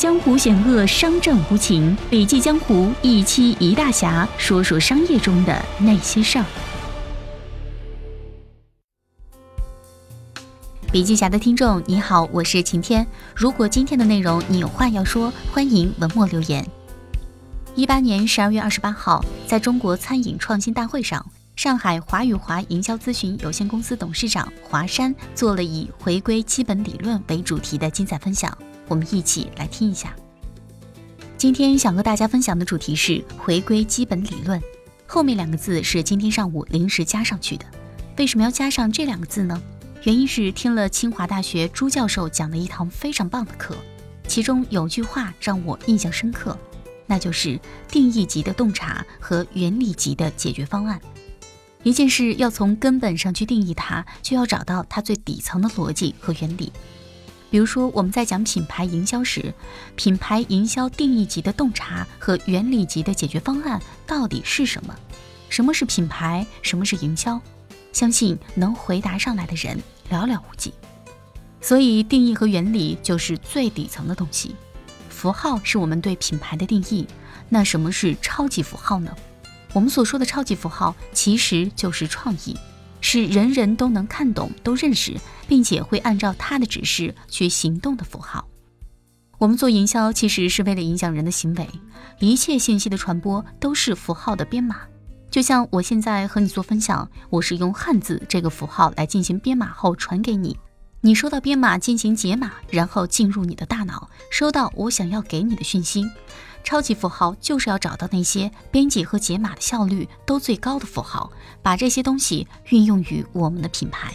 江湖险恶，商战无情。笔记江湖一期一大侠，说说商业中的那些事儿。笔记侠的听众你好，我是晴天。如果今天的内容你有话要说，欢迎文末留言。一八年十二月二十八号，在中国餐饮创新大会上，上海华宇华营销咨询有限公司董事长华山做了以回归基本理论为主题的精彩分享。我们一起来听一下。今天想和大家分享的主题是回归基本理论，后面两个字是今天上午临时加上去的。为什么要加上这两个字呢？原因是听了清华大学朱教授讲的一堂非常棒的课，其中有句话让我印象深刻，那就是定义级的洞察和原理级的解决方案。一件事要从根本上去定义它，就要找到它最底层的逻辑和原理。比如说，我们在讲品牌营销时，品牌营销定义级的洞察和原理级的解决方案到底是什么？什么是品牌？什么是营销？相信能回答上来的人寥寥无几。所以，定义和原理就是最底层的东西。符号是我们对品牌的定义。那什么是超级符号呢？我们所说的超级符号，其实就是创意。是人人都能看懂、都认识，并且会按照他的指示去行动的符号。我们做营销其实是为了影响人的行为，一切信息的传播都是符号的编码。就像我现在和你做分享，我是用汉字这个符号来进行编码后传给你，你收到编码进行解码，然后进入你的大脑，收到我想要给你的讯息。超级符号就是要找到那些编辑和解码的效率都最高的符号，把这些东西运用于我们的品牌。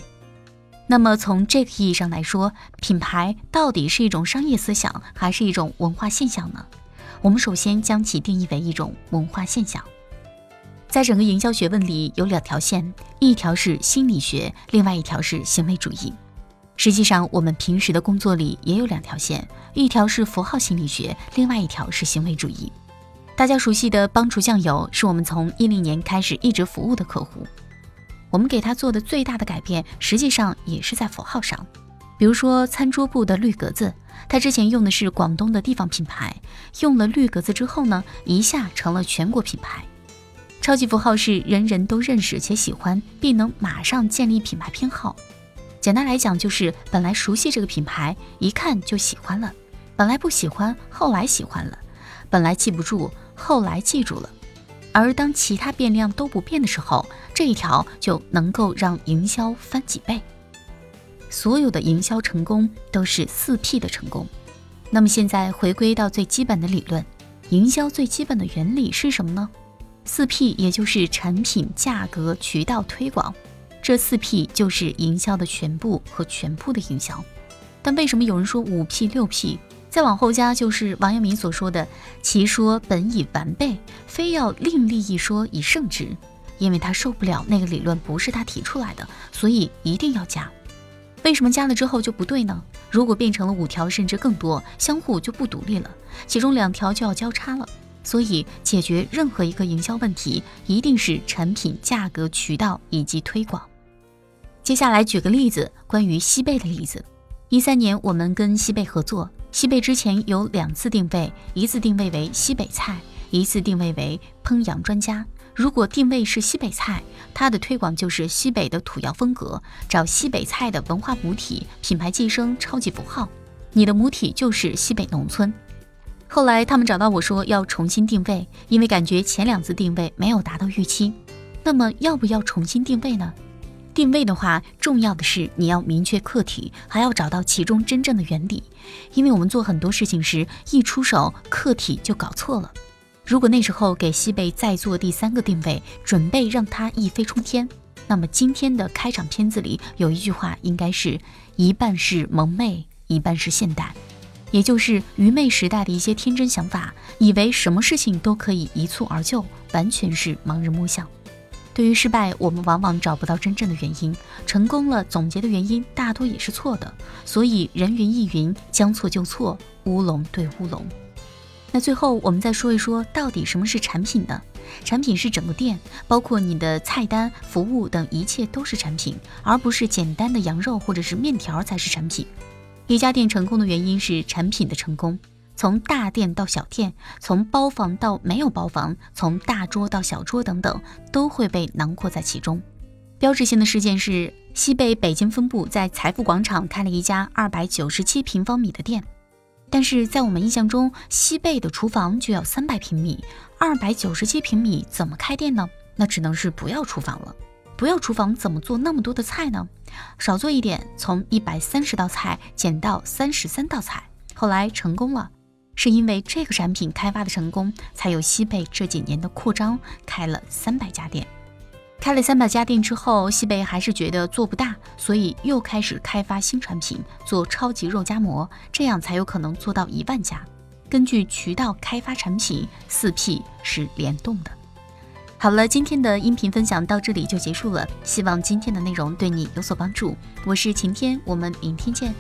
那么从这个意义上来说，品牌到底是一种商业思想，还是一种文化现象呢？我们首先将其定义为一种文化现象。在整个营销学问里，有两条线，一条是心理学，另外一条是行为主义。实际上，我们平时的工作里也有两条线，一条是符号心理学，另外一条是行为主义。大家熟悉的帮厨酱油是我们从一零年开始一直服务的客户，我们给他做的最大的改变，实际上也是在符号上。比如说餐桌布的绿格子，他之前用的是广东的地方品牌，用了绿格子之后呢，一下成了全国品牌。超级符号是人人都认识且喜欢，并能马上建立品牌偏好。简单来讲，就是本来熟悉这个品牌，一看就喜欢了；本来不喜欢，后来喜欢了；本来记不住，后来记住了。而当其他变量都不变的时候，这一条就能够让营销翻几倍。所有的营销成功都是四 P 的成功。那么现在回归到最基本的理论，营销最基本的原理是什么呢？四 P，也就是产品、价格、渠道、推广。这四 P 就是营销的全部和全部的营销，但为什么有人说五 P 六 P，再往后加就是王阳明所说的“其说本已完备，非要另立一说以胜之”，因为他受不了那个理论不是他提出来的，所以一定要加。为什么加了之后就不对呢？如果变成了五条甚至更多，相互就不独立了，其中两条就要交叉了。所以，解决任何一个营销问题，一定是产品、价格、渠道以及推广。接下来举个例子，关于西贝的例子。一三年，我们跟西贝合作，西贝之前有两次定位，一次定位为西北菜，一次定位为烹羊专家。如果定位是西北菜，它的推广就是西北的土窑风格，找西北菜的文化母体，品牌寄生，超级符号，你的母体就是西北农村。后来他们找到我说要重新定位，因为感觉前两次定位没有达到预期。那么要不要重新定位呢？定位的话，重要的是你要明确客体，还要找到其中真正的原理。因为我们做很多事情时，一出手客体就搞错了。如果那时候给西贝再做第三个定位，准备让它一飞冲天，那么今天的开场片子里有一句话，应该是一半是萌妹，一半是现代，也就是愚昧时代的一些天真想法，以为什么事情都可以一蹴而就，完全是盲人摸象。对于失败，我们往往找不到真正的原因；成功了，总结的原因大多也是错的。所以人云亦云，将错就错，乌龙对乌龙。那最后我们再说一说，到底什么是产品呢？产品是整个店，包括你的菜单、服务等一切都是产品，而不是简单的羊肉或者是面条才是产品。一家店成功的原因是产品的成功。从大店到小店，从包房到没有包房，从大桌到小桌等等，都会被囊括在其中。标志性的事件是，西贝北京分部在财富广场开了一家二百九十七平方米的店。但是在我们印象中，西贝的厨房就要三百平米，二百九十七平米怎么开店呢？那只能是不要厨房了。不要厨房怎么做那么多的菜呢？少做一点，从一百三十道菜减到三十三道菜。后来成功了，是因为这个产品开发的成功，才有西贝这几年的扩张，开了三百家店。开了三百家店之后，西贝还是觉得做不大，所以又开始开发新产品，做超级肉夹馍，这样才有可能做到一万家。根据渠道开发产品，四 P 是联动的。好了，今天的音频分享到这里就结束了，希望今天的内容对你有所帮助。我是晴天，我们明天见。